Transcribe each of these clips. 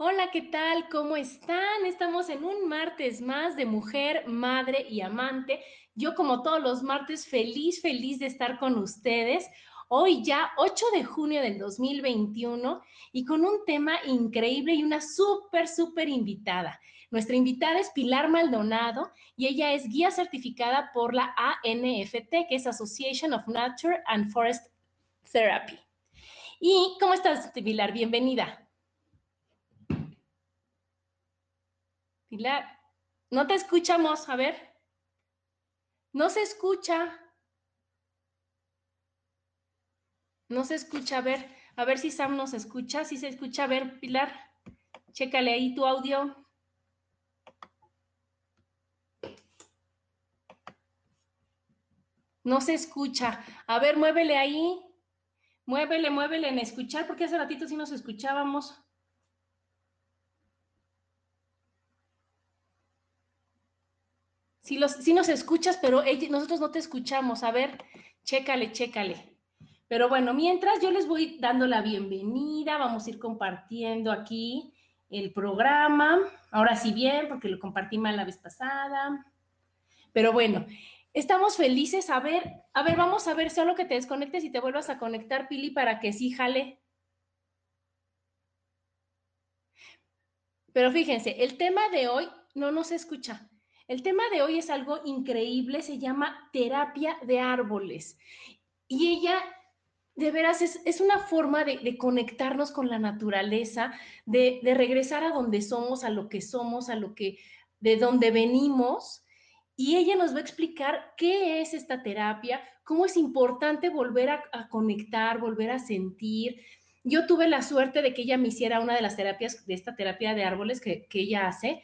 Hola, ¿qué tal? ¿Cómo están? Estamos en un martes más de mujer, madre y amante. Yo como todos los martes feliz, feliz de estar con ustedes. Hoy ya 8 de junio del 2021 y con un tema increíble y una súper, súper invitada. Nuestra invitada es Pilar Maldonado y ella es guía certificada por la ANFT, que es Association of Nature and Forest Therapy. ¿Y cómo estás, Pilar? Bienvenida. Pilar, no te escuchamos, a ver. No se escucha. No se escucha, a ver, a ver si Sam nos escucha, si se escucha, a ver, Pilar, chécale ahí tu audio. No se escucha. A ver, muévele ahí. Muévele, muévele en escuchar, porque hace ratito sí nos escuchábamos. Si nos escuchas, pero nosotros no te escuchamos. A ver, chécale, chécale. Pero bueno, mientras yo les voy dando la bienvenida, vamos a ir compartiendo aquí el programa. Ahora sí bien, porque lo compartí mal la vez pasada. Pero bueno, estamos felices. A ver, a ver, vamos a ver, solo que te desconectes y te vuelvas a conectar, Pili, para que sí jale. Pero fíjense, el tema de hoy no nos escucha. El tema de hoy es algo increíble, se llama terapia de árboles. Y ella, de veras, es, una forma de, conectarnos con la naturaleza, de, regresar a donde somos, a lo que somos, a lo que, de donde venimos. Y ella nos va a explicar qué es esta terapia, cómo es importante volver a, conectar, volver a sentir. Yo tuve la suerte de que ella me hiciera una de las terapias, de esta terapia de árboles que, que ella hace,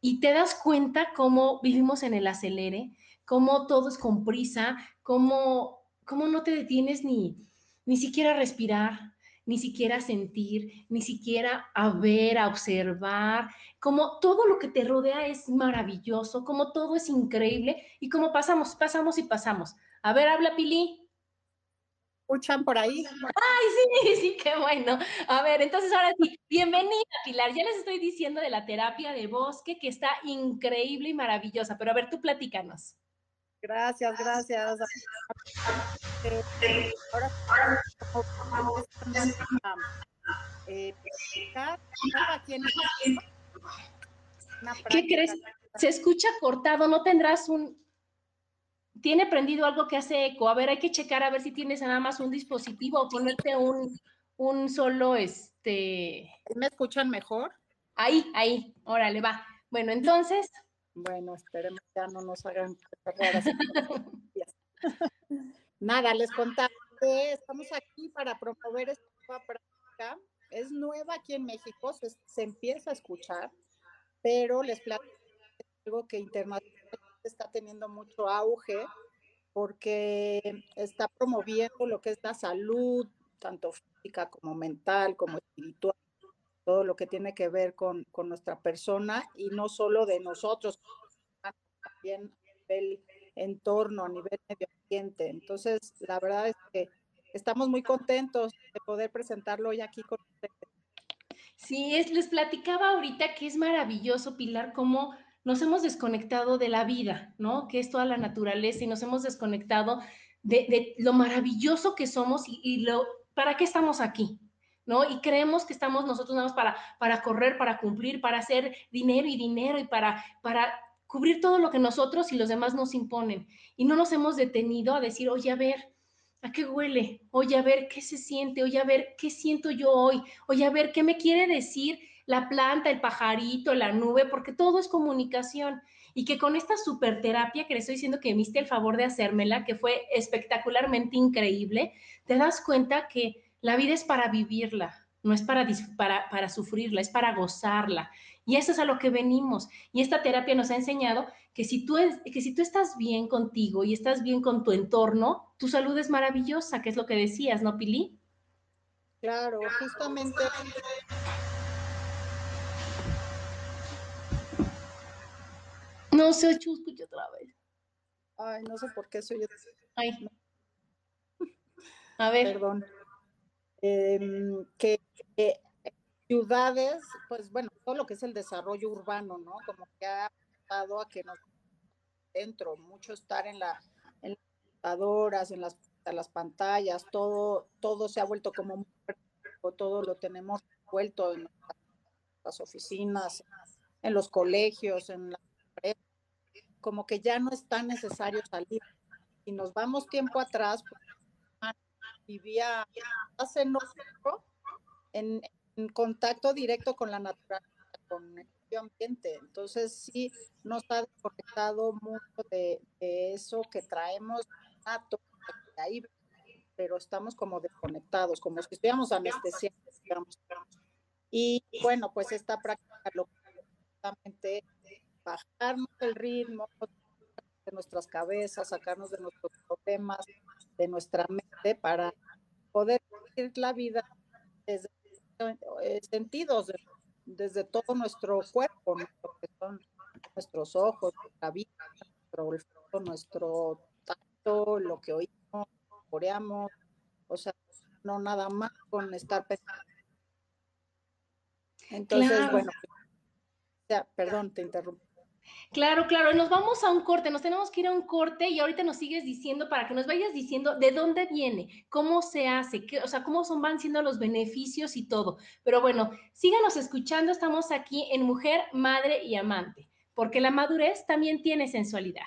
y te das cuenta cómo vivimos en el acelere, cómo todo es con prisa, cómo, cómo no te detienes ni, ni siquiera a respirar, ni siquiera a sentir, ni siquiera a ver, a observar, como todo lo que te rodea es maravilloso, como todo es increíble y como pasamos, pasamos y pasamos. A ver, habla Pili escuchan por ahí. Ay, sí, sí, qué bueno. A ver, entonces ahora sí, bienvenida Pilar. Ya les estoy diciendo de la terapia de bosque que está increíble y maravillosa, pero a ver, tú platícanos. Gracias, gracias. ahora, ¿Qué crees? Se escucha cortado, ¿no tendrás un, tiene prendido algo que hace eco. A ver, hay que checar a ver si tienes nada más un dispositivo o ponerte un, un solo, este... ¿Me escuchan mejor? Ahí, ahí, órale, va. Bueno, entonces... Bueno, esperemos ya no nos hagan Nada, les contaba que estamos aquí para promover esta nueva práctica. Es nueva aquí en México, se, se empieza a escuchar, pero les platico algo que internacionalmente está teniendo mucho auge porque está promoviendo lo que es la salud, tanto física como mental, como espiritual, todo lo que tiene que ver con, con nuestra persona y no solo de nosotros, también a nivel entorno, a nivel medio ambiente. Entonces, la verdad es que estamos muy contentos poder presentarlo hoy aquí con ustedes. Sí, es, les platicaba ahorita que es maravilloso, Pilar, cómo nos hemos desconectado de la vida, ¿no? Que es toda la naturaleza y nos hemos desconectado de, lo maravilloso que somos y, lo, ¿para qué estamos aquí? ¿No? Y creemos que estamos nosotros nada más para, para correr, para cumplir, para hacer dinero y dinero y para, para cubrir todo lo que nosotros y los demás nos imponen. Y no nos hemos detenido a decir, oye, a ver, ¿a qué huele? Oye, a ver, ¿qué se siente? Oye, a ver, ¿qué siento yo hoy? Oye, a ver, ¿qué me quiere decir la planta, el pajarito, la nube? Porque todo es comunicación. Y que con esta super terapia que le estoy diciendo que me el favor de hacérmela, que fue espectacularmente increíble, te das cuenta que la vida es para vivirla, no es para, para, para sufrirla, es para gozarla. Y eso es a lo que venimos. Y esta terapia nos ha enseñado que si tú, que si tú estás bien contigo y estás bien con tu entorno, tu salud es maravillosa, que es lo que decías, ¿no, Pili? Claro, justamente. No sé, escucho otra vez. Ay, no sé por qué soy yo. Ay. A ver. Perdón. Em, que ciudades, pues bueno, todo lo que es el desarrollo urbano, ¿no? Como que ha dado a que nos dentro, mucho estar en, la, en las computadoras, en las, las pantallas, todo, todo se ha vuelto como muy todo lo tenemos vuelto en las oficinas, en los colegios, en la como que ya no es tan necesario salir. Si nos vamos tiempo atrás, pues, vivía hace no en, en contacto directo con la naturaleza, con el medio ambiente. Entonces sí nos ha desconectado mucho de, eso que traemos ahí, pero estamos como desconectados, como si estuviéramos anestesiados, Y bueno, pues esta práctica lo justamente bajarnos el ritmo de nuestras cabezas, sacarnos de nuestros problemas, de nuestra mente para poder vivir la vida desde eh, sentidos, desde todo nuestro cuerpo, que son nuestros ojos, nuestra vida, nuestro nuestro tacto, lo que oímos, coreamos, o sea, no nada más con estar pensando. Entonces, bueno, ya, perdón, te interrumpo. Claro, claro, nos vamos a un corte, nos tenemos que ir a un corte y ahorita nos sigues diciendo para que nos vayas diciendo de dónde viene, cómo se hace, qué, o sea, cómo son, van siendo los beneficios y todo. Pero bueno, síganos escuchando, estamos aquí en Mujer, Madre y Amante, porque la madurez también tiene sensualidad.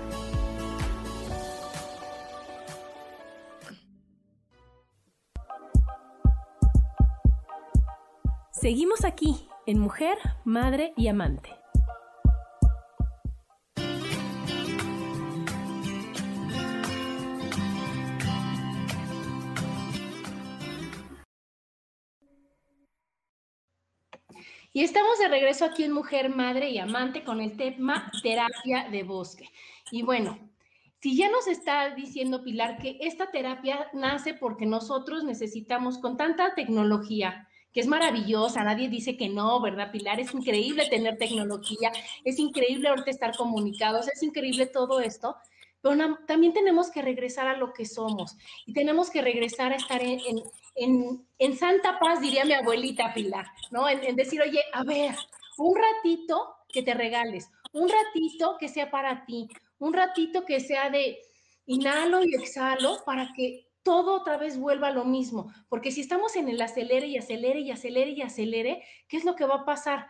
Seguimos aquí en Mujer, Madre y Amante. Y estamos de regreso aquí en Mujer, Madre y Amante con el tema terapia de bosque. Y bueno, si ya nos está diciendo Pilar que esta terapia nace porque nosotros necesitamos con tanta tecnología, que es maravillosa, nadie dice que no, ¿verdad, Pilar? Es increíble tener tecnología, es increíble ahorita estar comunicados, es increíble todo esto, pero también tenemos que regresar a lo que somos y tenemos que regresar a estar en, en, santa paz, diría mi abuelita Pilar, ¿no? En, decir, oye, a ver, un ratito que te regales, un ratito que sea para ti, un ratito que sea de inhalo y exhalo para que todo otra vez vuelva a lo mismo. Porque si estamos en el acelere y acelere y acelere y acelere, ¿qué es lo que va a pasar?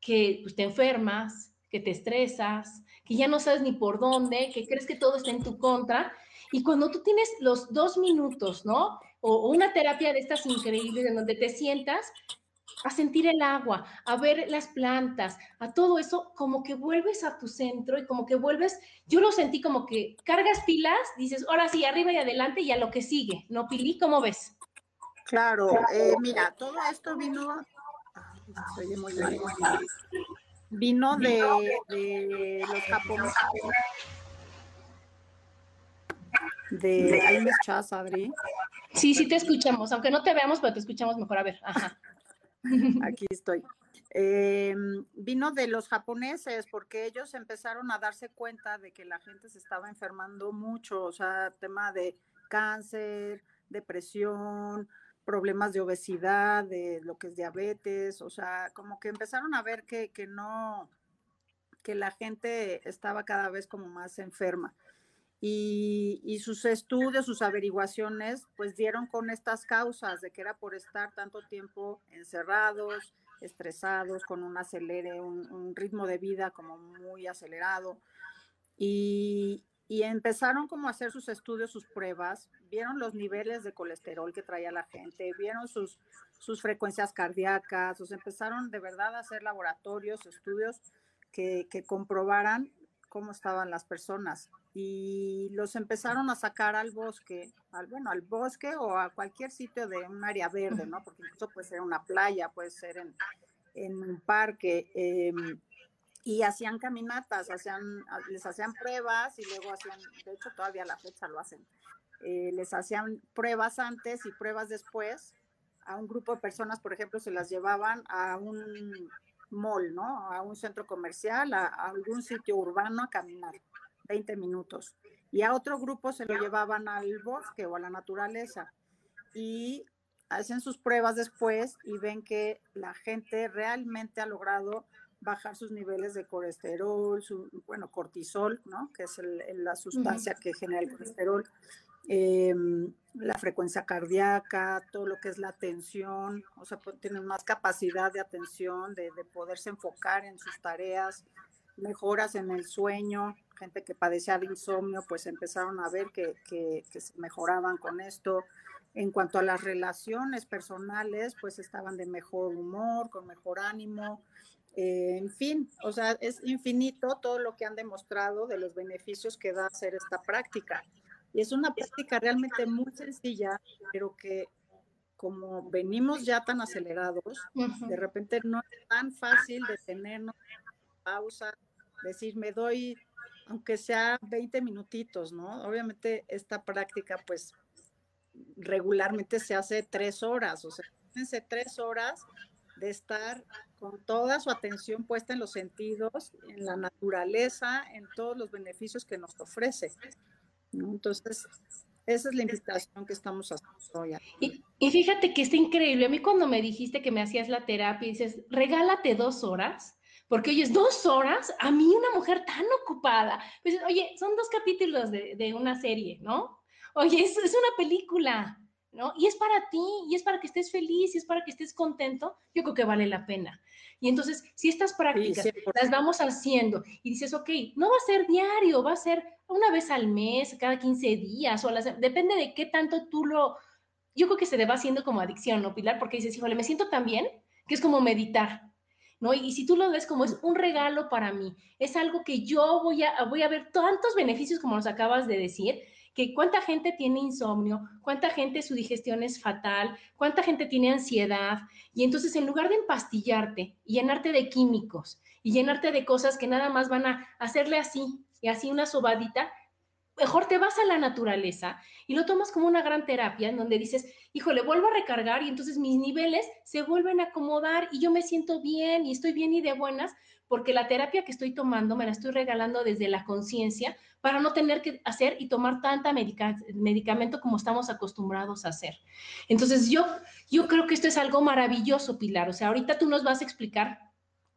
Que pues, te enfermas, que te estresas, que ya no sabes ni por dónde, que crees que todo está en tu contra. Y cuando tú tienes los dos minutos, ¿no? O, una terapia de estas increíbles en donde te sientas a sentir el agua, a ver las plantas, a todo eso, como que vuelves a tu centro y como que vuelves, yo lo sentí como que cargas pilas, dices, ahora sí, arriba y adelante y a lo que sigue, ¿no, Pili? ¿Cómo ves? Claro, eh, mira, todo esto vino, vino de, de los japoneses de ahí me echas, Adri. Sí, sí te escuchamos, aunque no te veamos, pero te escuchamos mejor. A ver, ajá. Aquí estoy. Em, vino de los japoneses porque ellos empezaron a darse cuenta de que la gente se estaba enfermando mucho, o sea, tema de cáncer, depresión, problemas de obesidad, de lo que es diabetes, o sea, como que empezaron a ver que, que no, que la gente estaba cada vez como más enferma y, sus estudios, sus averiguaciones, pues dieron con estas causas de que era por estar tanto tiempo encerrados, estresados, con un acelere, un, ritmo de vida como muy acelerado. Y, empezaron como a hacer sus estudios, sus pruebas, vieron los niveles de colesterol que traía la gente, vieron sus, sus frecuencias cardíacas, o empezaron de verdad a hacer laboratorios, estudios que, que comprobaran cómo estaban las personas y los empezaron a sacar al bosque, al, bueno, al bosque o a cualquier sitio de un área verde, ¿no? Porque incluso puede ser una playa, puede ser en, en un parque, em, y hacían caminatas, hacían, les hacían pruebas y luego hacían, de hecho todavía a la fecha lo hacen, eh, les hacían pruebas antes y pruebas después. A un grupo de personas, por ejemplo, se las llevaban a un mall, ¿no? A un centro comercial, a, algún sitio urbano a caminar, 20 minutos. Y a otro grupo se lo llevaban al bosque o a la naturaleza. Y hacen sus pruebas después y ven que la gente realmente ha logrado bajar sus niveles de colesterol, su, bueno, cortisol, ¿no? Que es la sustancia que genera el colesterol, Em, la frecuencia cardíaca, todo lo que es la atención, o sea, pues, tienen más capacidad de atención, de, poderse enfocar en sus tareas, mejoras en el sueño, gente que padecía de insomnio, pues empezaron a ver que, que, se mejoraban con esto. En cuanto a las relaciones personales, pues estaban de mejor humor, con mejor ánimo, eh, en fin, o sea, es infinito todo lo que han demostrado de los beneficios que da hacer esta práctica. Y es una práctica realmente muy sencilla, pero que como venimos ya tan acelerados, de repente no es tan fácil detenernos, pausa, decir, me doy, aunque sea 20 minutitos, ¿no? Obviamente esta práctica, pues, regularmente se hace tres horas, o sea, fíjense tres horas de estar con toda su atención puesta en los sentidos, en la naturaleza, en todos los beneficios que nos ofrece. Entonces, esa es la invitación que estamos haciendo hoy. Y, y, fíjate que está increíble. A mí cuando me dijiste que me hacías la terapia dices, regálate dos horas, porque oye, es dos horas, a mí una mujer tan ocupada. Pues, oye, son dos capítulos de, de una serie, ¿no? Oye, es, es una película. ¿No? Y es para ti, y es para que estés feliz, y es para que estés contento, yo creo que vale la pena. Y entonces, si estas prácticas las vamos haciendo y dices, ok, no va a ser diario, va a ser una vez al mes, cada 15 días, o las, depende de qué tanto tú lo, yo creo que se te va haciendo como adicción, ¿no, Pilar? Porque dices, híjole, me siento tan bien que es como meditar. ¿No? Y, si tú lo ves como es un regalo para mí, es algo que yo voy a, voy a ver tantos beneficios como nos acabas de decir, que cuánta gente tiene insomnio, cuánta gente su digestión es fatal, cuánta gente tiene ansiedad. Y entonces en lugar de empastillarte y llenarte de químicos y llenarte de cosas que nada más van a hacerle así y así una sobadita, mejor te vas a la naturaleza y lo tomas como una gran terapia en donde dices, híjole, vuelvo a recargar y entonces mis niveles se vuelven a acomodar y yo me siento bien y estoy bien y de buenas porque la terapia que estoy tomando me la estoy regalando desde la conciencia para no tener que hacer y tomar tanta medicamento como estamos acostumbrados a hacer. Entonces yo, yo creo que esto es algo maravilloso, Pilar. O sea, ahorita tú nos vas a explicar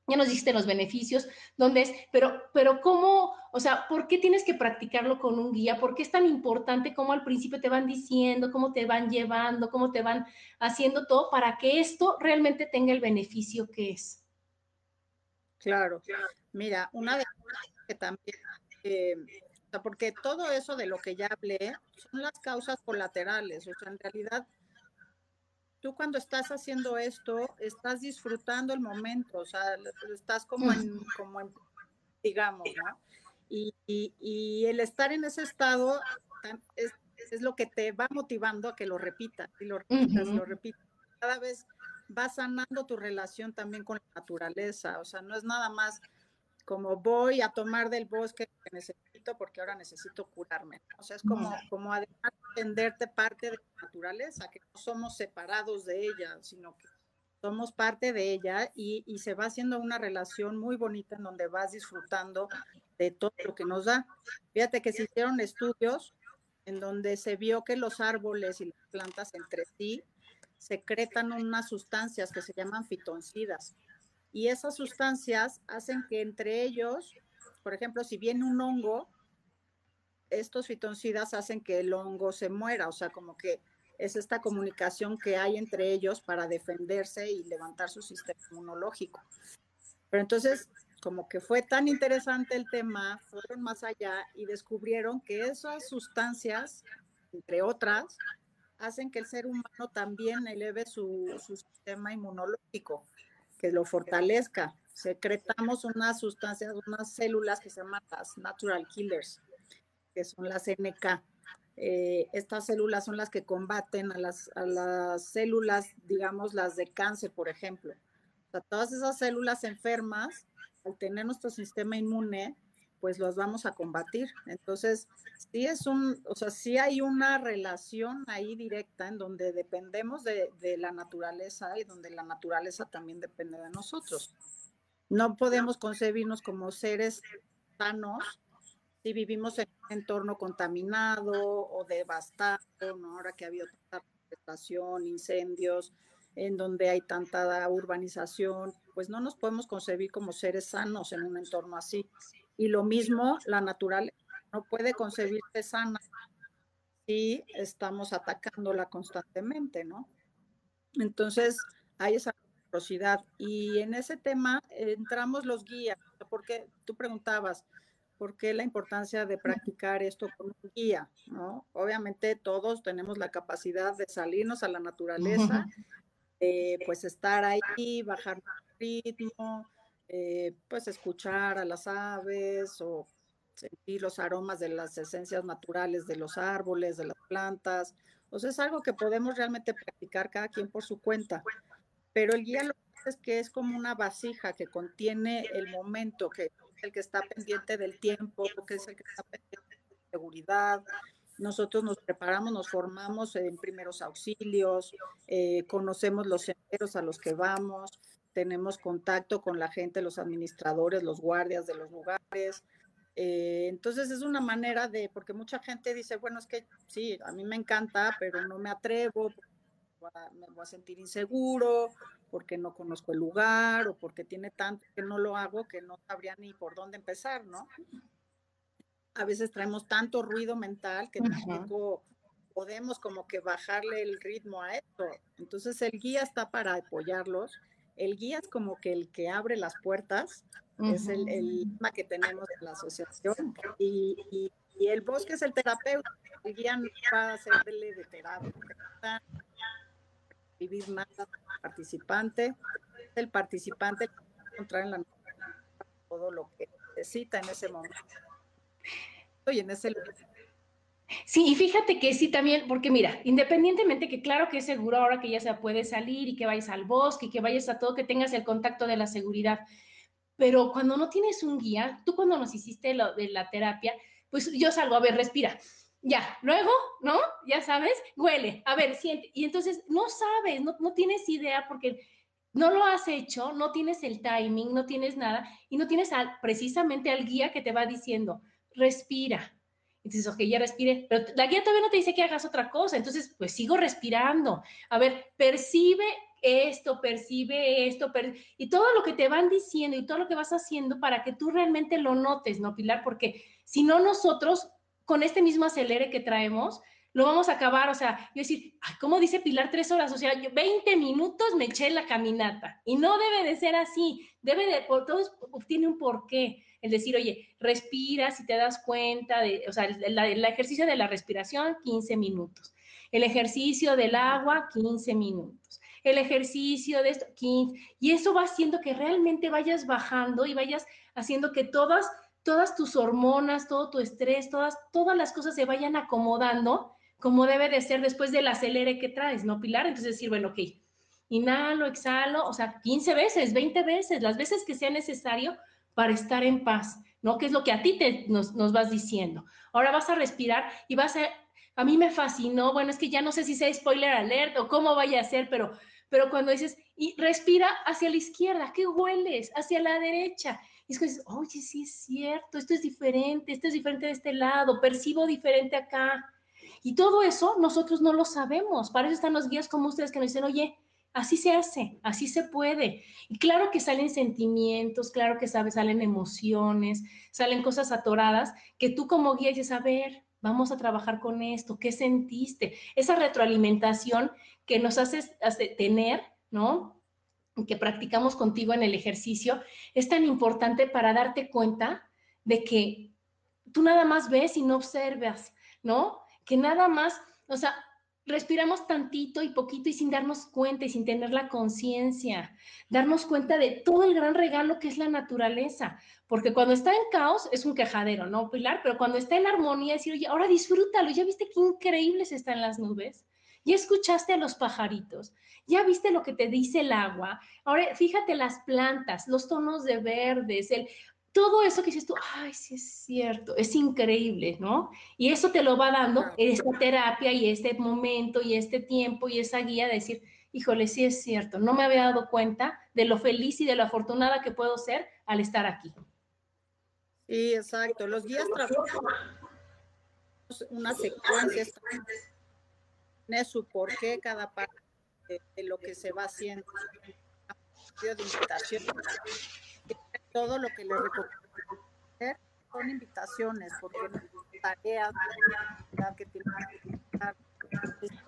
ya nos dijiste los beneficios, dónde es, pero, pero cómo, o sea, ¿por qué tienes que practicarlo con un guía? ¿Por qué es tan importante cómo al principio te van diciendo, cómo te van llevando, cómo te van haciendo todo para que esto realmente tenga el beneficio que es? Claro, mira, una de las que también, eh, porque todo eso de lo que ya hablé son las causas colaterales, o sea, en realidad tú cuando estás haciendo esto, estás disfrutando el momento, o sea, estás como en, como en digamos, ¿no? Y, y, el estar en ese estado es, es, lo que te va motivando a que lo repitas, y lo repitas, y lo repitas. Cada vez vas sanando tu relación también con la naturaleza, o sea, no es nada más como voy a tomar del bosque que necesito porque ahora necesito curarme. O sea, es como, como además entenderte parte de la naturaleza, que no somos separados de ella, sino que somos parte de ella y, y, se va haciendo una relación muy bonita en donde vas disfrutando de todo lo que nos da. Fíjate que se hicieron estudios en donde se vio que los árboles y las plantas entre sí secretan unas sustancias que se llaman fitoncidas y esas sustancias hacen que entre ellos, por ejemplo, si viene un hongo, estos fitoncidas hacen que el hongo se muera, o sea, como que es esta comunicación que hay entre ellos para defenderse y levantar su sistema inmunológico. Pero entonces, como que fue tan interesante el tema, fueron más allá y descubrieron que esas sustancias, entre otras, hacen que el ser humano también eleve su, sistema inmunológico que lo fortalezca. Secretamos unas sustancias, unas células que se llaman las natural killers, que son las NK. Eh, estas células son las que combaten a las, a las células, digamos, las de cáncer, por ejemplo. O sea, todas esas células enfermas, al tener nuestro sistema inmune, pues los vamos a combatir. Entonces, sí es un, o sea, sí hay una relación ahí directa en donde dependemos de, la naturaleza y donde la naturaleza también depende de nosotros. No podemos concebirnos como seres sanos si vivimos en un entorno contaminado o devastado, ¿no? Ahora que ha habido tanta incendios, en donde hay tanta urbanización, pues no nos podemos concebir como seres sanos en un entorno así. Y lo mismo, la naturaleza no puede concebirse sana si estamos atacándola constantemente, ¿no? Entonces, hay esa reciprocidad. Y en ese tema entramos los guías, porque tú preguntabas, ¿por qué la importancia de practicar esto con un guía? ¿no? Obviamente todos tenemos la capacidad de salirnos a la naturaleza, pues estar ahí, bajar el ritmo, eh, pues escuchar a las aves o sentir los aromas de las esencias naturales de los árboles, de las plantas. O es algo que podemos realmente practicar cada quien por su cuenta. Pero el guía lo que es que es como una vasija que contiene el momento, que es el que está pendiente del tiempo, que es el que está pendiente de la seguridad. Nosotros nos preparamos, nos formamos en primeros auxilios, eh, conocemos los senderos a los que vamos, tenemos contacto con la gente, los administradores, los guardias de los lugares. Eh, entonces es una manera de, porque mucha gente dice, bueno, es que sí, a mí me encanta, pero no me atrevo, me voy a sentir inseguro, porque no conozco el lugar o porque tiene tanto que no lo hago que no sabría ni por dónde empezar, ¿no? A veces traemos tanto ruido mental que tampoco podemos como que bajarle el ritmo a esto. Entonces el guía está para apoyarlos el guía es como que el que abre las puertas, es el, el que tenemos en la asociación, y, el bosque es el terapeuta, el guía no va a hacerle de terapia, vivir nada participante, el participante encontrar en la todo lo que necesita en ese momento y en ese lugar. Sí, y fíjate que sí también, porque mira, independientemente que claro que es seguro ahora que ya se puede salir y que vayas al bosque y que vayas a todo, que tengas el contacto de la seguridad, pero cuando no tienes un guía, tú cuando nos hiciste lo de la terapia, pues yo salgo, a ver, respira, ya, luego, ¿no? Ya sabes, huele, a ver, siente, y entonces no sabes, no, no tienes idea porque no lo has hecho, no tienes el timing, no tienes nada, y no tienes precisamente al guía que te va diciendo, respira, y dices, ok, ya respire, pero la guía todavía no te dice que hagas otra cosa, entonces pues sigo respirando. A ver, percibe esto, percibe esto, y todo lo que te van diciendo y todo lo que vas haciendo para que tú realmente lo notes, ¿no, Pilar? Porque si no nosotros, con este mismo acelere que traemos, lo vamos a acabar, o sea, yo decir, ay, ¿cómo dice Pilar tres horas? O sea, yo 20 minutos me eché la caminata y no debe de ser así, debe de, todo tiene un porqué el decir, oye, respira si te das cuenta de, o sea, el, ejercicio de la respiración, 15 minutos. El ejercicio del agua, 15 minutos. El ejercicio de esto, 15. Y eso va haciendo que realmente vayas bajando y vayas haciendo que todas, todas tus hormonas, todo tu estrés, todas, todas las cosas se vayan acomodando como debe de ser después del acelere que traes, ¿no, Pilar? Entonces decir, bueno, ok, inhalo, exhalo, o sea, 15 veces, 20 veces, las veces que sea necesario para estar en paz, ¿no? Que es lo que a ti te, nos, vas diciendo. Ahora vas a respirar y vas a... A mí me fascinó, bueno, es que ya no sé si sea spoiler alert o cómo vaya a ser, pero, pero cuando dices, y respira hacia la izquierda, ¿qué hueles? Hacia la derecha. Y es que dices, oye, sí es cierto, esto es diferente, esto es diferente de este lado, percibo diferente acá. Y todo eso nosotros no lo sabemos. Para eso están los guías como ustedes que nos dicen, oye, Así se hace, así se puede. Y claro que salen sentimientos, claro que sabes, salen emociones, salen cosas atoradas que tú como guía dices, a ver, vamos a trabajar con esto, ¿qué sentiste? Esa retroalimentación que nos hace, hace tener, ¿no? Que practicamos contigo en el ejercicio, es tan importante para darte cuenta de que tú nada más ves y no observas, ¿no? Que nada más, o sea, respiramos tantito y poquito y sin darnos cuenta y sin tener la conciencia, darnos cuenta de todo el gran regalo que es la naturaleza, porque cuando está en caos es un quejadero, ¿no, Pilar? Pero cuando está en armonía, decir, oye, ahora disfrútalo, ¿ya viste qué increíbles están las nubes? ¿Ya escuchaste a los pajaritos? ¿Ya viste lo que te dice el agua? Ahora fíjate las plantas, los tonos de verdes, el, todo eso que dices tú, ay, sí es cierto, es increíble, ¿no? Y eso te lo va dando esta terapia y este momento y este tiempo y esa guía de decir, híjole, sí es cierto, no me había dado cuenta de lo feliz y de lo afortunada que puedo ser al estar aquí. Sí, exacto. Los guías trabajan una secuencia, tiene su porqué cada parte de, lo que se va haciendo. De invitación todo lo que les recomiendo son invitaciones, porque tareas que tienen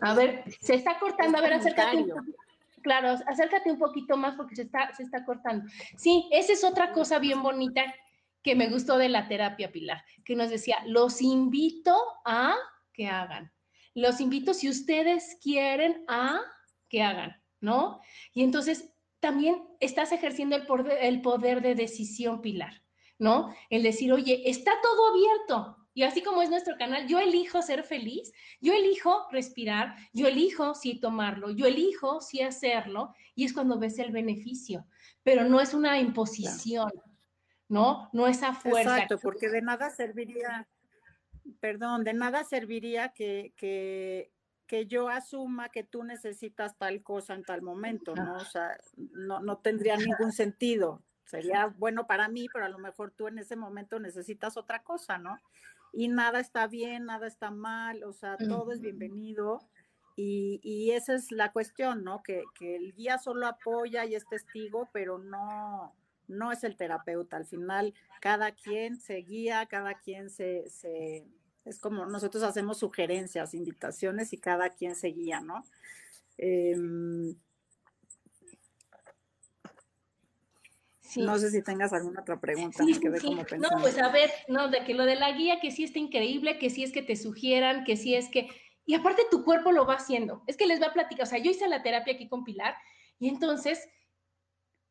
A ver, se está cortando, a ver, acércate. Un, claro, acércate un poquito más porque se está, se está cortando. Sí, esa es otra cosa bien bonita que me gustó de la terapia, Pilar, que nos decía, los invito a que hagan. Los invito, si ustedes quieren, a que hagan, ¿no? Y entonces también estás ejerciendo el poder, el poder de decisión, Pilar, ¿no? El decir, oye, está todo abierto. Y así como es nuestro canal, yo elijo ser feliz, yo elijo respirar, yo elijo sí tomarlo, yo elijo sí hacerlo, y es cuando ves el beneficio, pero no es una imposición, ¿no? No es a fuerza. Exacto, porque de nada serviría, perdón, de nada serviría que, que, que yo asuma que tú necesitas tal cosa en tal momento, ¿no? O sea, no, no tendría ningún sentido. Sería bueno para mí, pero a lo mejor tú en ese momento necesitas otra cosa, ¿no? Y nada está bien, nada está mal, o sea, todo es bienvenido. Y, y, esa es la cuestión, ¿no? Que, que, el guía solo apoya y es testigo, pero no, no es el terapeuta. Al final, cada quien se guía, cada quien se, se es como nosotros hacemos sugerencias, invitaciones y cada quien se guía, ¿no? Em, no sé si tengas alguna otra pregunta. Sí, No, pues a ver, no, de que lo de la guía, que sí está increíble, que sí es que te sugieran, que sí es que... Y aparte tu cuerpo lo va haciendo. Es que les va a platicar, o sea, yo hice la terapia aquí con Pilar y entonces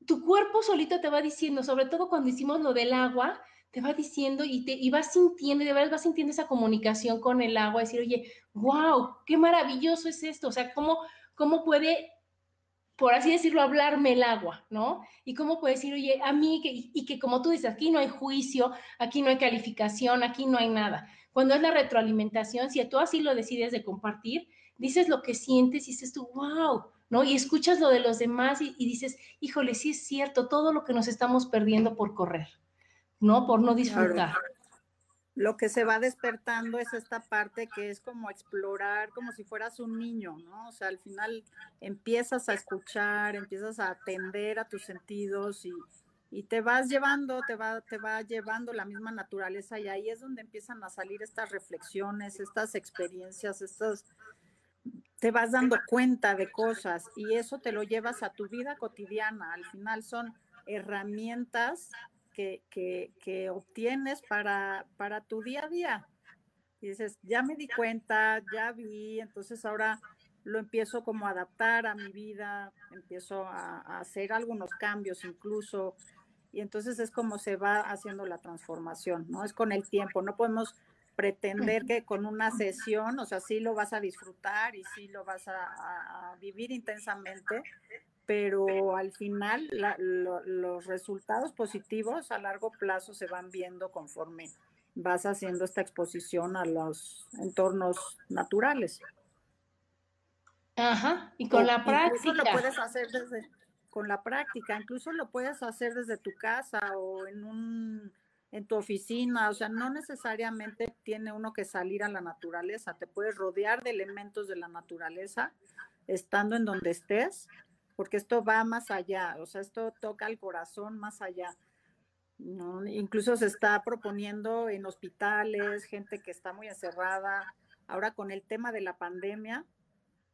tu cuerpo solito te va diciendo, sobre todo cuando hicimos lo del agua, te va diciendo y, te, y vas sintiendo, y de verdad vas sintiendo esa comunicación con el agua, decir, oye, wow, qué maravilloso es esto, o sea, cómo, cómo puede, por así decirlo, hablarme el agua, ¿no? Y cómo puede decir, oye, a mí, que, y que como tú dices, aquí no hay juicio, aquí no hay calificación, aquí no hay nada. Cuando es la retroalimentación, si tú así lo decides de compartir, dices lo que sientes y dices tú, wow, ¿no? Y escuchas lo de los demás y, y dices, híjole, sí es cierto, todo lo que nos estamos perdiendo por correr. ¿No? Por no disfrutar. Lo que se va despertando es esta parte que es como explorar, como si fueras un niño, ¿no? O sea, al final empiezas a escuchar, empiezas a atender a tus sentidos y, y te vas llevando, te va, te va llevando la misma naturaleza y ahí es donde empiezan a salir estas reflexiones, estas experiencias, estas, te vas dando cuenta de cosas y eso te lo llevas a tu vida cotidiana. Al final son herramientas que, obtienes para, para tu día a día. Y dices, ya me di cuenta, ya vi, entonces ahora lo empiezo como a adaptar a mi vida, empiezo a, hacer algunos cambios incluso, y entonces es como se va haciendo la transformación, ¿no? Es con el tiempo, no podemos pretender que con una sesión, o sea, sí lo vas a disfrutar y sí lo vas a vivir intensamente, pero al final los resultados positivos a largo plazo se van viendo conforme vas haciendo esta exposición a los entornos naturales. Ajá, y con la práctica. lo puedes hacer desde, con la práctica, incluso lo puedes hacer desde tu casa o en un en tu oficina, o sea, no necesariamente tiene uno que salir a la naturaleza, te puedes rodear de elementos de la naturaleza estando en donde estés porque esto va más allá, o sea, esto toca el corazón más allá. ¿no? Incluso se está proponiendo en hospitales, gente que está muy encerrada. Ahora con el tema de la pandemia,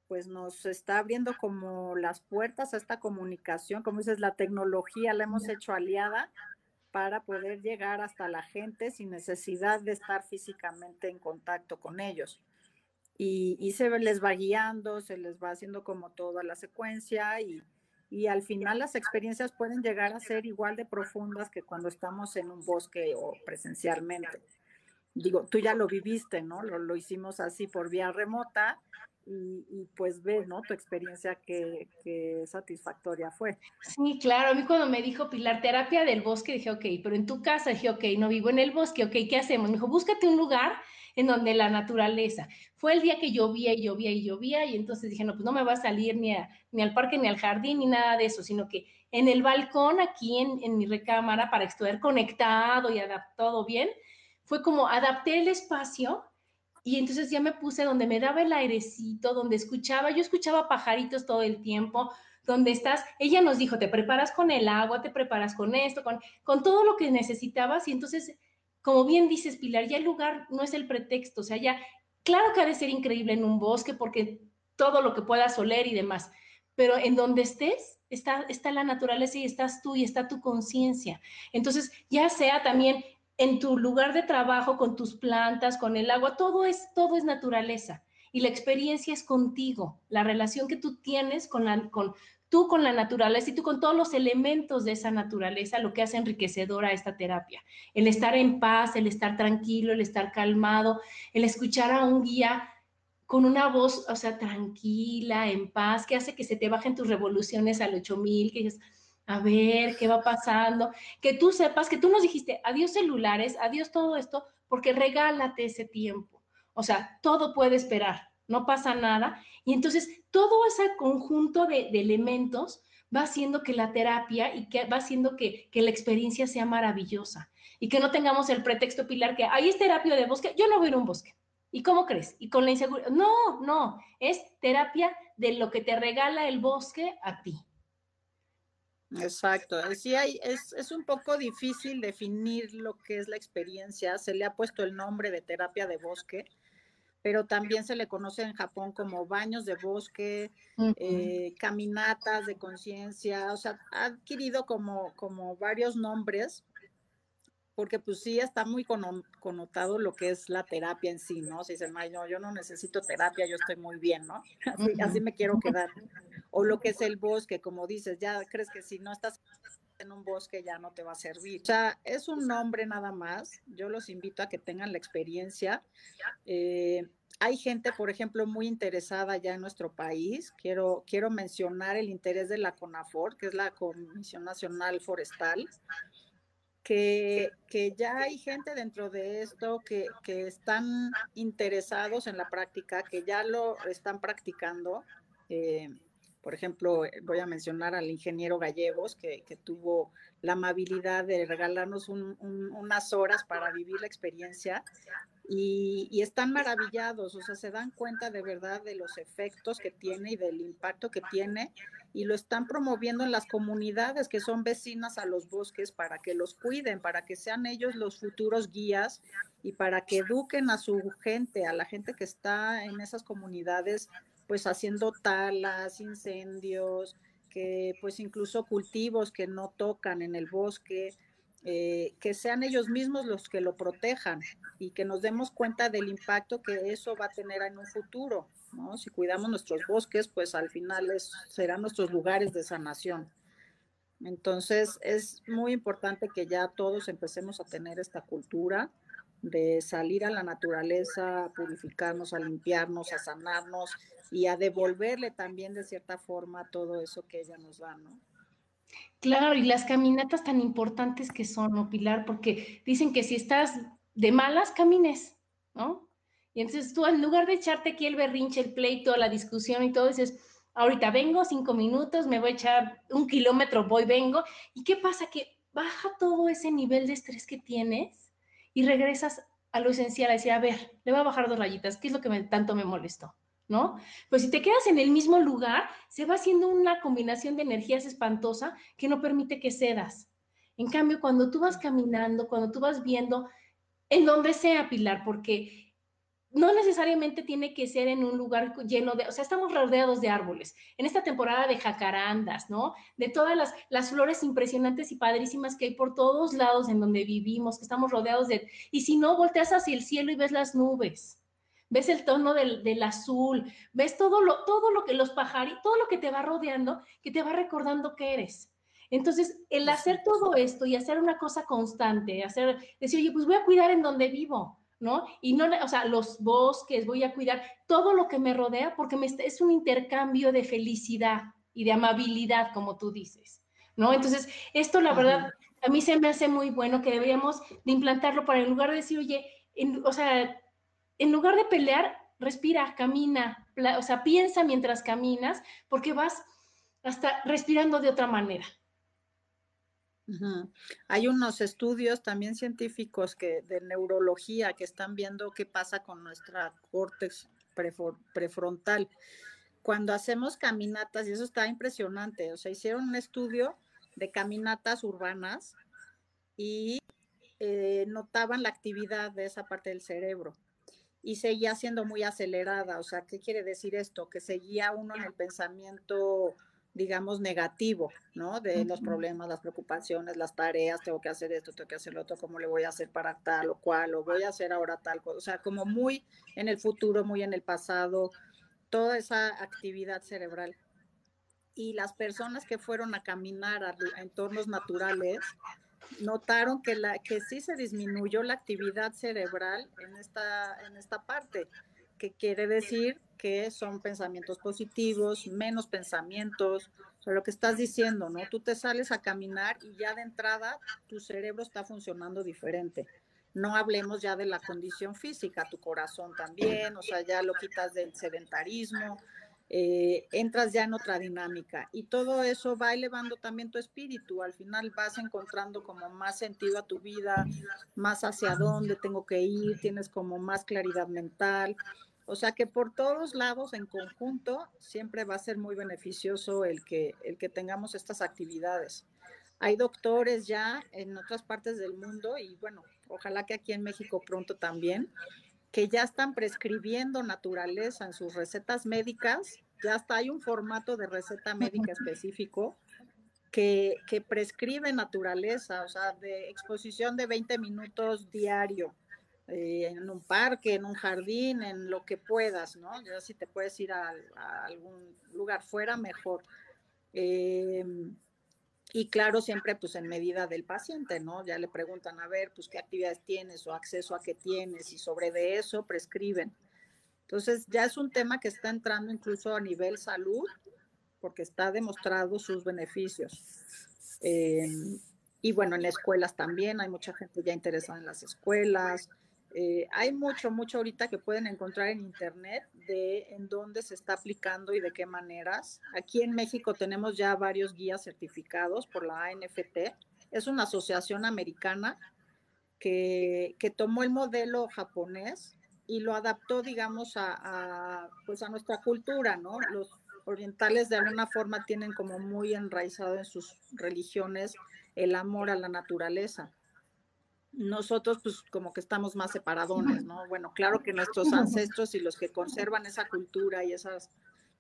pues nos está abriendo como las puertas a esta comunicación, como dices, la tecnología la hemos hecho aliada para poder llegar hasta la gente sin necesidad de estar físicamente en contacto con ellos y, se les va guiando, se les va haciendo como toda la secuencia y, y al final las experiencias pueden llegar a ser igual de profundas que cuando estamos en un bosque o presencialmente. Digo, tú ya lo viviste, ¿no? Lo, lo hicimos así por vía remota y, pues ve, ¿no? Tu experiencia que, que, satisfactoria fue. Sí, claro. A mí cuando me dijo Pilar, terapia del bosque, dije, ok, pero en tu casa, dije, ok, no vivo en el bosque, ok, ¿qué hacemos? Me dijo, búscate un lugar en donde la naturaleza. Fue el día que llovía y llovía y llovía y entonces dije, no, pues no me va a salir ni, ni al parque ni al jardín ni nada de eso, sino que en el balcón aquí en, en mi recámara para estar conectado y adaptado bien, fue como adapté el espacio y entonces ya me puse donde me daba el airecito, donde escuchaba, yo escuchaba pajaritos todo el tiempo, donde estás, ella nos dijo, te preparas con el agua, te preparas con esto, con, con todo lo que necesitabas y entonces como bien dices, Pilar, ya el lugar no es el pretexto, o sea, ya, claro que ha de ser increíble en un bosque porque todo lo que puedas oler y demás, pero en donde estés, está, está la naturaleza y estás tú y está tu conciencia. Entonces, ya sea también en tu lugar de trabajo, con tus plantas, con el agua, todo es, todo es naturaleza. Y la experiencia es contigo, la relación que tú tienes con, la, con tú con la naturaleza y tú con todos los elementos de esa naturaleza, lo que hace enriquecedora esta terapia. El estar en paz, el estar tranquilo, el estar calmado, el escuchar a un guía con una voz, o sea, tranquila, en paz, que hace que se te bajen tus revoluciones al 8000, que dices, a ver, ¿qué va pasando? Que tú sepas que tú nos dijiste, adiós celulares, adiós todo esto, porque regálate ese tiempo. O sea, todo puede esperar no pasa nada. Y entonces todo ese conjunto de, elementos va haciendo que la terapia y que va haciendo que, que, la experiencia sea maravillosa y que no tengamos el pretexto, Pilar, que ahí es terapia de bosque, yo no voy a ir a un bosque. ¿Y cómo crees? Y con la inseguridad. No, no, es terapia de lo que te regala el bosque a ti. Exacto, sí hay, es, es un poco difícil definir lo que es la experiencia. Se le ha puesto el nombre de terapia de bosque, pero también se le conoce en Japón como baños de bosque, eh, caminatas de conciencia, o sea, ha adquirido como, como varios nombres porque pues sí está muy connotado lo que es la terapia en sí, ¿no? Si dicen, ay, no, yo no necesito terapia, yo estoy muy bien, ¿no? Así, me quiero quedar. O lo que es el bosque, como dices, ya crees que si no estás en un bosque ya no te va a servir. O sea, es un nombre nada más. Yo los invito a que tengan la experiencia. Eh, hay gente, por ejemplo, muy interesada ya en nuestro país. Quiero, quiero mencionar el interés de la CONAFOR, que es la Comisión Nacional Forestal que, ya hay gente dentro de esto que, están interesados en la práctica, que ya lo están practicando. Eh, por ejemplo, voy a mencionar al ingeniero Gallegos, que, tuvo la amabilidad de regalarnos unas horas para vivir la experiencia y, y, están maravillados, o sea, se dan cuenta de verdad de los efectos que tiene y del impacto que tiene y lo están promoviendo en las comunidades que son vecinas a los bosques para que los cuiden, para que sean ellos los futuros guías y para que eduquen a su gente, a la gente que está en esas comunidades, pues haciendo talas, incendios, que pues incluso cultivos que no tocan en el bosque, eh, que sean ellos mismos los que lo protejan y que nos demos cuenta del impacto que eso va a tener en un futuro. Si cuidamos nuestros bosques, pues al final serán nuestros lugares de sanación. Entonces es muy importante que ya todos empecemos a tener esta cultura de salir a la naturaleza, a purificarnos, a limpiarnos, a sanarnos y a devolverle también de cierta forma todo eso que ella nos da, ¿no? Claro, y las caminatas tan importantes que son, ¿no, Pilar? Porque dicen que si estás de malas, camines, ¿no? Y entonces tú, en lugar de echarte aquí el berrinche, el pleito, la discusión y todo, dices, ahorita vengo, cinco minutos, me voy a echar un kilómetro, voy, vengo. ¿Y qué pasa? Que baja todo ese nivel de estrés que tienes y regresas a lo esencial, a decir, a ver, le voy a bajar dos rayitas, ¿qué es lo que tanto me molestó? ¿No? Pues si te quedas en el mismo lugar, se va haciendo una combinación de energías espantosa que no permite que cedas. En cambio, cuando tú vas caminando, cuando tú vas viendo, en donde sea, Pilar, porque no necesariamente tiene que ser en un lugar lleno de, o sea, estamos rodeados de árboles. En esta temporada de jacarandas, ¿no? De todas las, las flores impresionantes y padrísimas que hay por todos lados en donde vivimos, que estamos rodeados de, y si no, volteas hacia el cielo y ves las nubes, ves el tono del, del azul, ves todo lo, todo lo que los pajaritos, todo lo que te va rodeando, que te va recordando que eres. Entonces, el hacer todo esto y hacer una cosa constante, hacer, decir, oye, pues voy a cuidar en donde vivo, ¿no? Y no, o sea, los bosques, voy a cuidar todo lo que me rodea porque me, es un intercambio de felicidad y de amabilidad, como tú dices, ¿no? Entonces, esto la verdad, a mí se me hace muy bueno que deberíamos de implantarlo para en lugar de decir, oye, o sea, en lugar de pelear, respira, camina, o sea, piensa mientras caminas, porque vas hasta respirando de otra manera. Hay unos estudios también científicos que, de neurología que están viendo qué pasa con nuestra córtex prefrontal. Cuando hacemos caminatas, y eso está impresionante, o sea, hicieron un estudio de caminatas urbanas y eh, notaban la actividad de esa parte del cerebro y seguía siendo muy acelerada. O sea, ¿qué quiere decir esto? Que seguía uno en el pensamiento digamos, negativo, ¿no? De los problemas, las preocupaciones, las tareas, tengo que hacer esto, tengo que hacer lo otro, cómo le voy a hacer para tal o cual, o voy a hacer ahora tal cosa, o sea, como muy en el futuro, muy en el pasado, toda esa actividad cerebral. Y las personas que fueron a caminar a, entornos naturales notaron que, la, que sí se disminuyó la actividad cerebral en esta, en esta parte que quiere decir que son pensamientos positivos, menos pensamientos, o lo que estás diciendo, ¿no? Tú te sales a caminar y ya de entrada tu cerebro está funcionando diferente. No hablemos ya de la condición física, tu corazón también, o sea, ya lo quitas del sedentarismo, eh, entras ya en otra dinámica y todo eso va elevando también tu espíritu. Al final vas encontrando como más sentido a tu vida, más hacia dónde tengo que ir, tienes como más claridad mental. O sea que por todos lados, en conjunto, siempre va a ser muy beneficioso el que, el que tengamos estas actividades. Hay doctores ya en otras partes del mundo y bueno, ojalá que aquí en México pronto también, que ya están prescribiendo naturaleza en sus recetas médicas. Ya hasta hay un formato de receta médica específico que, que prescribe naturaleza, o sea, de exposición de 20 minutos diario. Eh, en un parque, en un jardín, en lo que puedas, ¿no? Ya si te puedes ir a, algún lugar fuera, mejor. Em, y claro, siempre pues en medida del paciente, ¿no? Ya le preguntan, a ver, pues qué actividades tienes o acceso a qué tienes y sobre de eso prescriben. Entonces ya es un tema que está entrando incluso a nivel salud porque está demostrado sus beneficios. Em, y bueno, en escuelas también, hay mucha gente ya interesada en las escuelas, eh, hay mucho, mucho ahorita que pueden encontrar en internet de en dónde se está aplicando y de qué maneras. Aquí en México tenemos ya varios guías certificados por la ANFT. Es una asociación americana que, que tomó el modelo japonés y lo adaptó, digamos, a, a, pues a nuestra cultura, ¿no? Los orientales de alguna forma tienen como muy enraizado en sus religiones el amor a la naturaleza nosotros pues como que estamos más separadones, ¿no? Bueno, claro que nuestros ancestros y los que conservan esa cultura y esas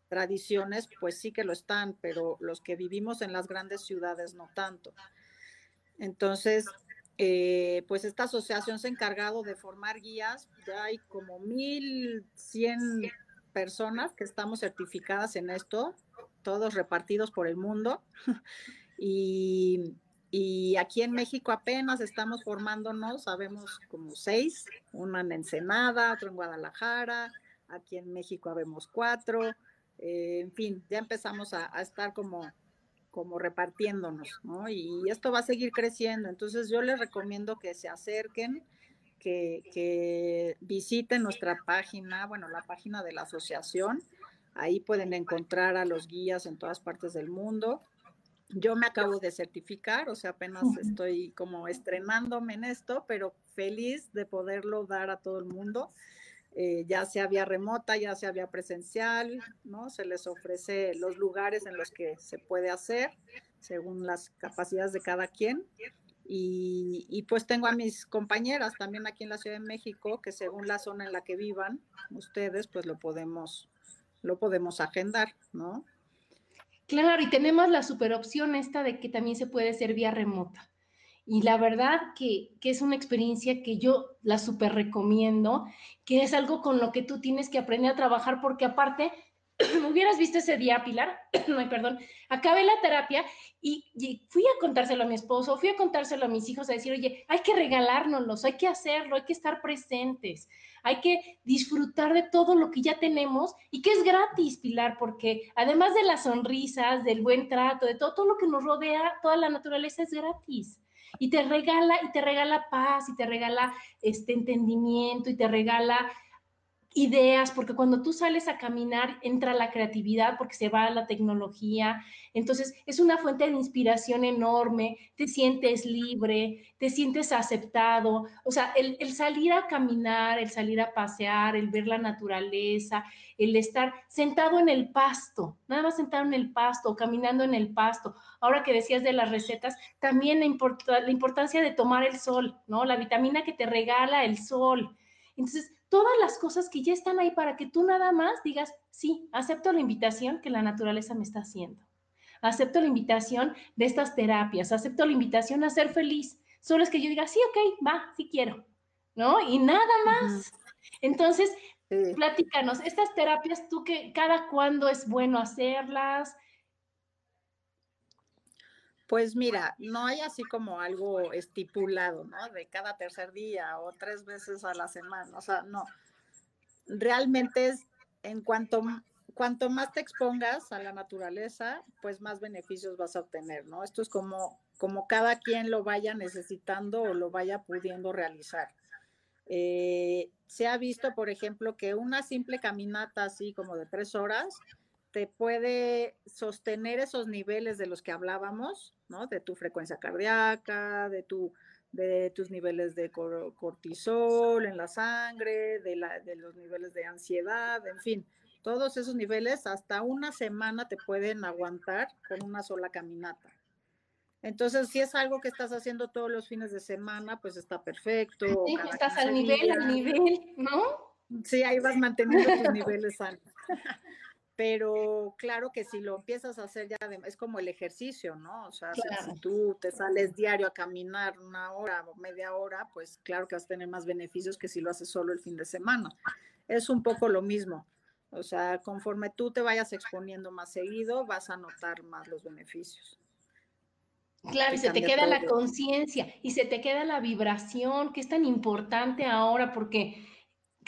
tradiciones, pues sí que lo están, pero los que vivimos en las grandes ciudades no tanto. Entonces, eh, pues esta asociación se ha encargado de formar guías, ya hay como 1.100 personas que estamos certificadas en esto, todos repartidos por el mundo. y y aquí en México apenas estamos formándonos, sabemos como seis, una en Ensenada, otro en Guadalajara, aquí en México habemos cuatro, eh, en fin, ya empezamos a, estar como, como repartiéndonos, ¿no? Y esto va a seguir creciendo, entonces yo les recomiendo que se acerquen, que, que visiten nuestra página, bueno, la página de la asociación, ahí pueden encontrar a los guías en todas partes del mundo yo me acabo de certificar, o sea, apenas estoy como estrenándome en esto, pero feliz de poderlo dar a todo el mundo. Eh, ya sea vía remota, ya sea vía presencial, ¿no? Se les ofrece los lugares en los que se puede hacer según las capacidades de cada quien. Y, y, pues tengo a mis compañeras también aquí en la Ciudad de México, que según la zona en la que vivan ustedes, pues lo podemos, lo podemos agendar, ¿no? Claro, y tenemos la super opción esta de que también se puede hacer vía remota. Y la verdad que, que, es una experiencia que yo la super recomiendo, que es algo con lo que tú tienes que aprender a trabajar, porque aparte hubieras visto ese día, Pilar, no, perdón, acabé la terapia y, fui a contárselo a mi esposo, fui a contárselo a mis hijos, a decir, oye, hay que regalárnoslos, hay que hacerlo, hay que estar presentes, hay que disfrutar de todo lo que ya tenemos y que es gratis, Pilar, porque además de las sonrisas, del buen trato, de todo, todo lo que nos rodea, toda la naturaleza es gratis y te regala y te regala paz y te regala este entendimiento y te regala ideas, porque cuando tú sales a caminar entra la creatividad porque se va la tecnología, entonces es una fuente de inspiración enorme, te sientes libre, te sientes aceptado, o sea, el, salir a caminar, el salir a pasear, el ver la naturaleza, el estar sentado en el pasto, nada más sentado en el pasto, caminando en el pasto. Ahora que decías de las recetas, también la, la importancia de tomar el sol, ¿no? La vitamina que te regala el sol. Entonces, todas las cosas que ya están ahí para que tú nada más digas, sí, acepto la invitación que la naturaleza me está haciendo. Acepto la invitación de estas terapias, acepto la invitación a ser feliz. Solo es que yo diga, sí, ok, va, sí quiero, ¿no? Y nada más. Entonces, platícanos, estas terapias, tú que cada cuándo es bueno hacerlas, pues mira, no hay así como algo estipulado, ¿no? De cada tercer día o tres veces a la semana, o sea, no. Realmente es en cuanto, cuanto más te expongas a la naturaleza, pues más beneficios vas a obtener, ¿no? Esto es como, como cada quien lo vaya necesitando o lo vaya pudiendo realizar. Eh, se ha visto, por ejemplo, que una simple caminata así como de tres horas te puede sostener esos niveles de los que hablábamos, ¿no? De tu frecuencia cardíaca, de, tu, de tus niveles de cortisol en la sangre, de, la, de los niveles de ansiedad, en fin, todos esos niveles hasta una semana te pueden aguantar con una sola caminata. Entonces, si es algo que estás haciendo todos los fines de semana, pues está perfecto. Sí, estás al nivel, al nivel, ¿no? Sí, ahí vas manteniendo tus niveles sanos. pero claro que si lo empiezas a hacer ya, es como el ejercicio, ¿no? O sea, si tú te sales diario a caminar una hora o media hora, pues claro que vas a tener más beneficios que si lo haces solo el fin de semana. Es un poco lo mismo. O sea, conforme tú te vayas exponiendo más seguido, vas a notar más los beneficios. Claro, y se te queda la conciencia y se te queda la vibración, que es tan importante ahora, porque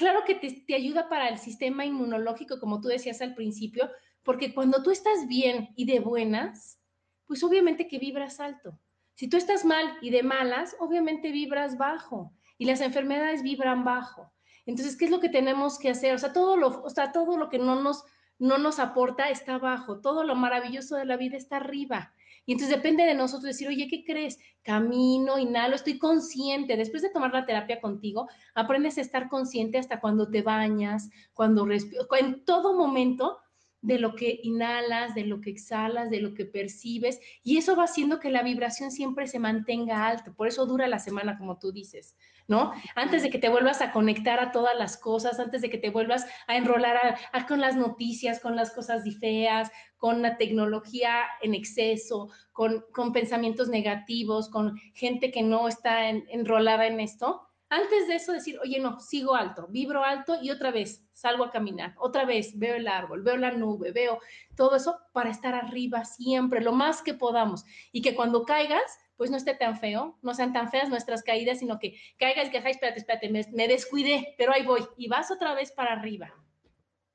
claro que te, ayuda para el sistema inmunológico, como tú decías al principio, porque cuando tú estás bien y de buenas, pues obviamente que vibras alto. Si tú estás mal y de malas, obviamente vibras bajo y las enfermedades vibran bajo. Entonces, ¿qué es lo que tenemos que hacer? O sea, todo lo, o sea, todo lo que no nos, no nos aporta está abajo, todo lo maravilloso de la vida está arriba. Y entonces depende de nosotros decir, oye, ¿qué crees? Camino, inhalo, estoy consciente. Después de tomar la terapia contigo, aprendes a estar consciente hasta cuando te bañas, cuando respiras, en todo momento de lo que inhalas, de lo que exhalas, de lo que percibes, y eso va haciendo que la vibración siempre se mantenga alta, por eso dura la semana, como tú dices, ¿no? Antes de que te vuelvas a conectar a todas las cosas, antes de que te vuelvas a enrolar con las noticias, con las cosas feas, con la tecnología en exceso, con, con pensamientos negativos, con gente que no está enrolada en esto. Antes de eso decir, oye, no, sigo alto, vibro alto y otra vez salgo a caminar, otra vez veo el árbol, veo la nube, veo todo eso para estar arriba siempre, lo más que podamos. Y que cuando caigas, pues no esté tan feo, no sean tan feas nuestras caídas, sino que caigas y que, ay, espérate, espérate, me, me, descuidé, pero ahí voy. Y vas otra vez para arriba.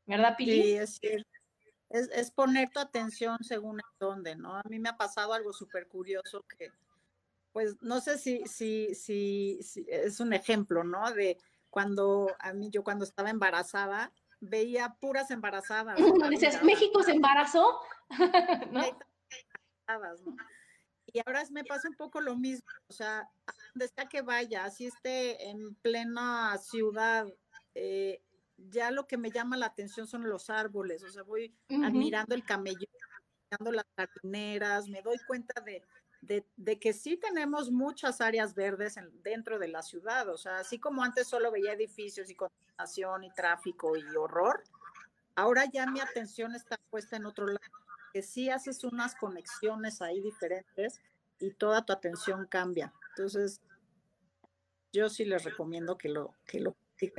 ¿Verdad, Pili? Sí, es cierto es, poner tu atención según en dónde, ¿no? A mí me ha pasado algo súper curioso que, pues, no sé si, si, si, es un ejemplo, ¿no? De cuando a mí, yo cuando estaba embarazada, veía puras embarazadas. Dices, ¿México se embarazó? ¿No? Y ahora me pasa un poco lo mismo, o sea, donde está que vaya, así esté en plena ciudad, eh, ya lo que me llama la atención son los árboles, o sea, voy admirando el camello, admirando las jardineras, me doy cuenta de, de, que sí tenemos muchas áreas verdes dentro de la ciudad, o sea, así como antes solo veía edificios y contaminación y tráfico y horror, ahora ya mi atención está puesta en otro lado, que sí haces unas conexiones ahí diferentes y toda tu atención cambia. Entonces, yo sí les recomiendo que lo, que lo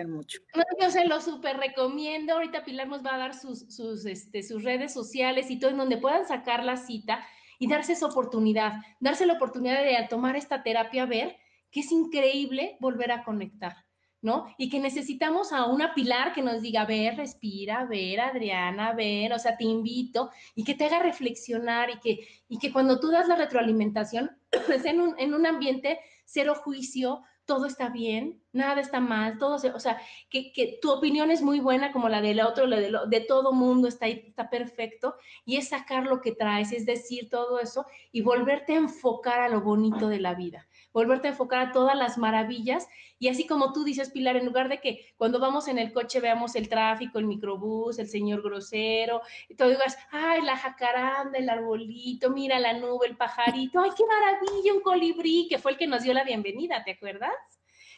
mucho. yo se lo súper recomiendo. Ahorita Pilar nos va a dar sus, sus, este, sus redes sociales y todo en donde puedan sacar la cita y darse esa oportunidad, darse la oportunidad de tomar esta terapia, ver que es increíble volver a conectar. ¿no? Y que necesitamos a una pilar que nos diga, ver, respira, ver, Adriana, ver, o sea, te invito, y que te haga reflexionar y que, y que cuando tú das la retroalimentación, pues en un, en un ambiente cero juicio, todo está bien, nada está mal, todo o sea, que, que, tu opinión es muy buena como la del otro, la de, de todo mundo está ahí, está perfecto, y es sacar lo que traes, es decir, todo eso, y volverte a enfocar a lo bonito de la vida, volverte a enfocar a todas las maravillas, y así como tú dices, Pilar, en lugar de que cuando vamos en el coche veamos el tráfico, el microbús, el señor grosero, y todo digas, ay, la jacaranda, el arbolito, mira la nube, el pajarito, ay, qué maravilla, un colibrí, que fue el que nos dio la bienvenida, ¿te acuerdas?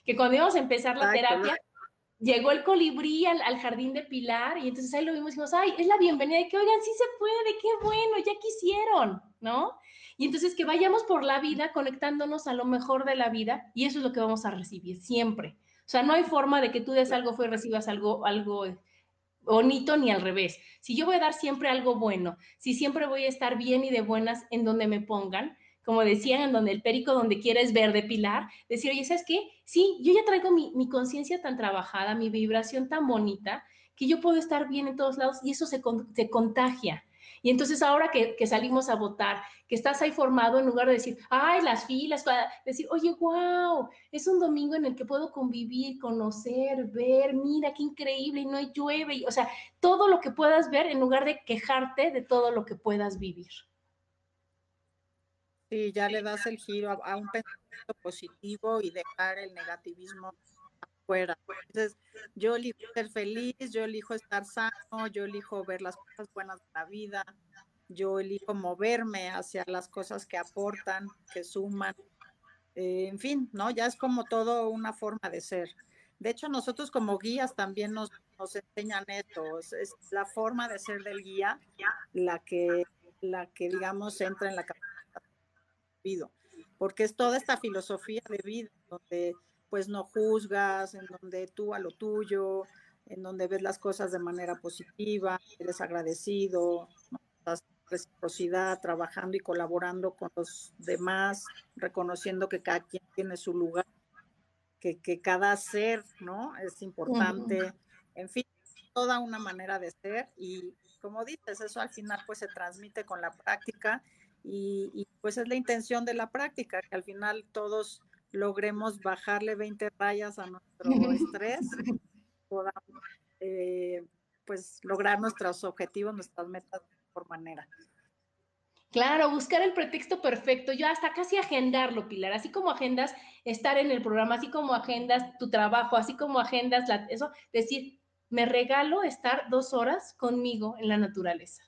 que cuando íbamos a empezar la terapia, llegó el colibrí al, jardín de Pilar y entonces ahí lo vimos y dijimos, ay, es la bienvenida de que, oigan, sí se puede, qué bueno, ya quisieron, ¿no? Y entonces que vayamos por la vida conectándonos a lo mejor de la vida y eso es lo que vamos a recibir siempre. O sea, no hay forma de que tú des algo fue y recibas algo, algo bonito ni al revés. Si yo voy a dar siempre algo bueno, si siempre voy a estar bien y de buenas en donde me pongan, como decían, en donde el perico donde quieres ver de pilar, decir, oye, ¿sabes qué? Sí, yo ya traigo mi, conciencia tan trabajada, mi vibración tan bonita, que yo puedo estar bien en todos lados y eso se, se contagia. Y entonces ahora que, que, salimos a votar, que estás ahí formado, en lugar de decir, ay, las filas, para decir, oye, wow, es un domingo en el que puedo convivir, conocer, ver, mira, qué increíble, y no llueve, o sea, todo lo que puedas ver en lugar de quejarte de todo lo que puedas vivir. Sí, ya le das el giro a, un pensamiento positivo y dejar el negativismo afuera. Entonces, yo elijo ser feliz, yo elijo estar sano, yo elijo ver las cosas buenas de la vida, yo elijo moverme hacia las cosas que aportan, que suman. Eh, en fin, ¿no? Ya es como todo una forma de ser. De hecho, nosotros como guías también nos nos enseñan esto, es, la forma de ser del guía la que, la que digamos, entra en la vida, porque es toda esta filosofía de vida, donde pues no juzgas, en donde tú a lo tuyo, en donde ves las cosas de manera positiva, eres agradecido, estás reciprocidad, trabajando y colaborando con los demás, reconociendo que cada quien tiene su lugar, que, que cada ser, ¿no? Es importante, en fin, toda una manera de ser y como dices, eso al final pues se transmite con la práctica y, y pues es la intención de la práctica, que al final todos logremos bajarle 20 rayas a nuestro estrés, podamos eh, pues lograr nuestros objetivos, nuestras metas de mejor manera. Claro, buscar el pretexto perfecto, yo hasta casi agendarlo, Pilar, así como agendas estar en el programa, así como agendas tu trabajo, así como agendas la, eso, decir, me regalo estar dos horas conmigo en la naturaleza.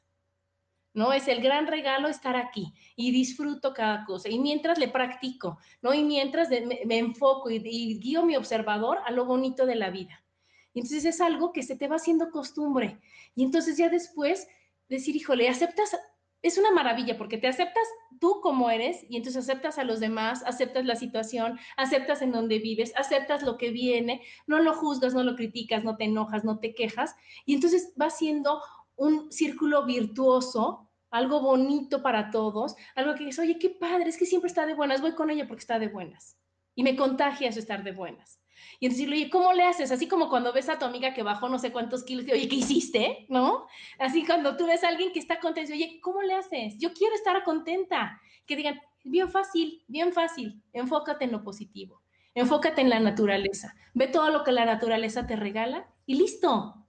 ¿No? Es el gran regalo estar aquí y disfruto cada cosa. Y mientras le practico, ¿no? Y mientras me, enfoco y, guío mi observador a lo bonito de la vida. Y entonces es algo que se te va haciendo costumbre. Y entonces ya después decir, híjole, aceptas, es una maravilla porque te aceptas tú como eres y entonces aceptas a los demás, aceptas la situación, aceptas en donde vives, aceptas lo que viene, no lo juzgas, no lo criticas, no te enojas, no te quejas. Y entonces va siendo un círculo virtuoso, algo bonito para todos, algo que dices, oye, qué padre, es que siempre está de buenas, voy con ella porque está de buenas. Y me contagia eso estar de buenas. Y decirle, oye, ¿cómo le haces? Así como cuando ves a tu amiga que bajó no sé cuántos kilos, y, oye, ¿qué hiciste? ¿No? Así cuando tú ves a alguien que está contento, oye, ¿cómo le haces? Yo quiero estar contenta. Que digan, bien fácil, bien fácil, enfócate en lo positivo, enfócate en la naturaleza, ve todo lo que la naturaleza te regala y listo,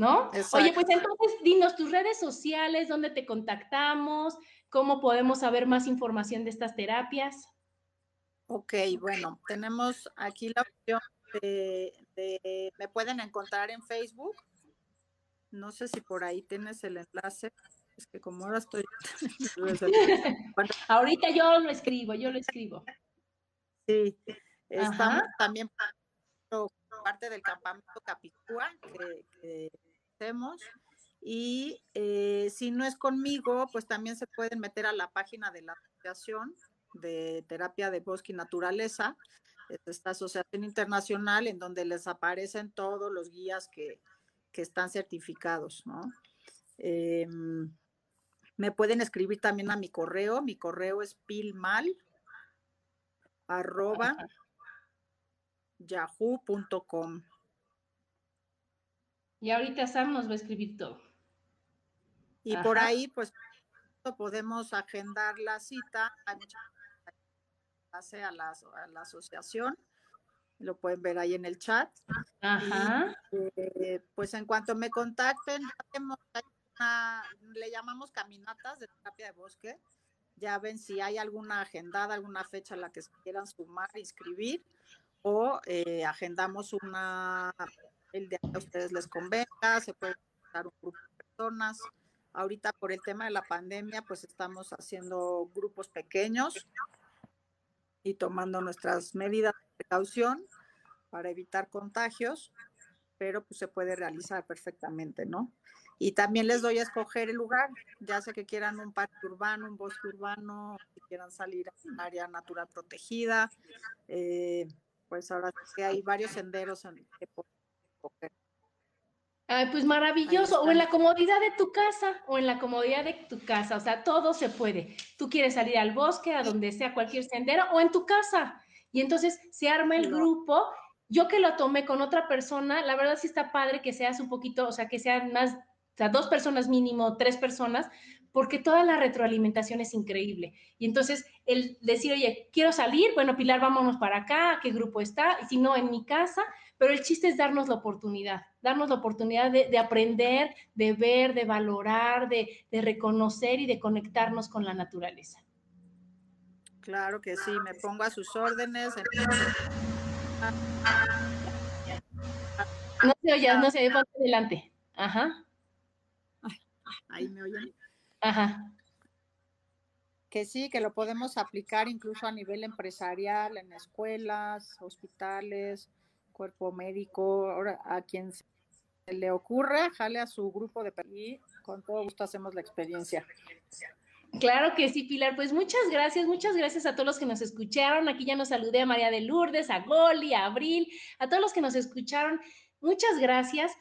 ¿no? Oye, pues entonces dinos tus redes sociales, dónde te contactamos, cómo podemos saber más información de estas terapias. Ok, bueno, tenemos aquí la opción de, me pueden encontrar en Facebook. No sé si por ahí tienes el enlace. Es que como ahora estoy... Ahorita yo lo escribo, yo lo escribo. Sí, estamos también parte del campamento Capicúa, que y eh, si no es conmigo, pues también se pueden meter a la página de la Asociación de Terapia de Bosque y Naturaleza, esta asociación internacional en donde les aparecen todos los guías que, están certificados, ¿no? Em, me pueden escribir también a mi correo, mi correo es pilmal arroba yahoo.com. Y ahorita Sam nos va a escribir todo. Y por ahí, pues, podemos agendar la cita. a la, a la asociación. Lo pueden ver ahí en el chat. Ajá. Eh, pues en cuanto me contacten, le llamamos caminatas de terapia de bosque. Ya ven si hay alguna agendada, alguna fecha a la que se quieran sumar, inscribir, o eh, agendamos una el día que a ustedes les convenga, se puede usar un grupo de personas. Ahorita por el tema de la pandemia, pues estamos haciendo grupos pequeños y tomando nuestras medidas de precaución para evitar contagios, pero pues se puede realizar perfectamente, ¿no? Y también les doy a escoger el lugar, ya sea que quieran un parque urbano, un bosque urbano, que quieran salir a un área natural protegida, eh, pues ahora que hay varios senderos en que Ay, pues maravilloso. O en la comodidad de tu casa, o en la comodidad de tu casa. O sea, todo se puede. Tú quieres salir al bosque, a donde sea, cualquier sendero, o en tu casa. Y entonces se arma el grupo. Yo que lo tomé con otra persona, la verdad sí está padre que seas un poquito, o sea, que sean más, o sea, dos personas mínimo, tres personas, porque toda la retroalimentación es increíble. Y entonces el decir, oye, quiero salir, bueno, Pilar, vámonos para acá, ¿qué grupo está? Y si no, en mi casa, pero el chiste es darnos la oportunidad, darnos la oportunidad de, aprender, de ver, de valorar, de, reconocer y de conectarnos con la naturaleza. Claro que sí, me pongo a sus órdenes. No se oye, no se oye, adelante. Ajá. Ahí me oyen. Ajá. Que sí, que lo podemos aplicar incluso a nivel empresarial, en escuelas, hospitales, cuerpo médico, ahora a quien se le ocurra, jale a su grupo de y con todo gusto hacemos la experiencia. Claro que sí, Pilar. Pues muchas gracias, muchas gracias a todos los que nos escucharon. Aquí ya nos saludé a María de Lourdes, a Goli, a Abril, a todos los que nos escucharon. Muchas gracias.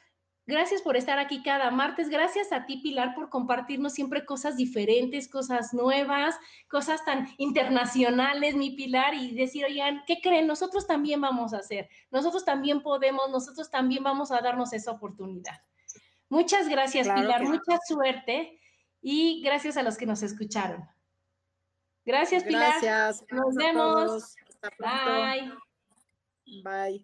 Gracias por estar aquí cada martes. Gracias a ti, Pilar, por compartirnos siempre cosas diferentes, cosas nuevas, cosas tan internacionales, mi Pilar, y decir, oigan, ¿qué creen? Nosotros también vamos a hacer, nosotros también podemos, nosotros también vamos a darnos esa oportunidad. Muchas gracias, Pilar, mucha suerte y gracias a los que nos escucharon. Gracias, Pilar. Gracias. Nos vemos. Bye. Bye.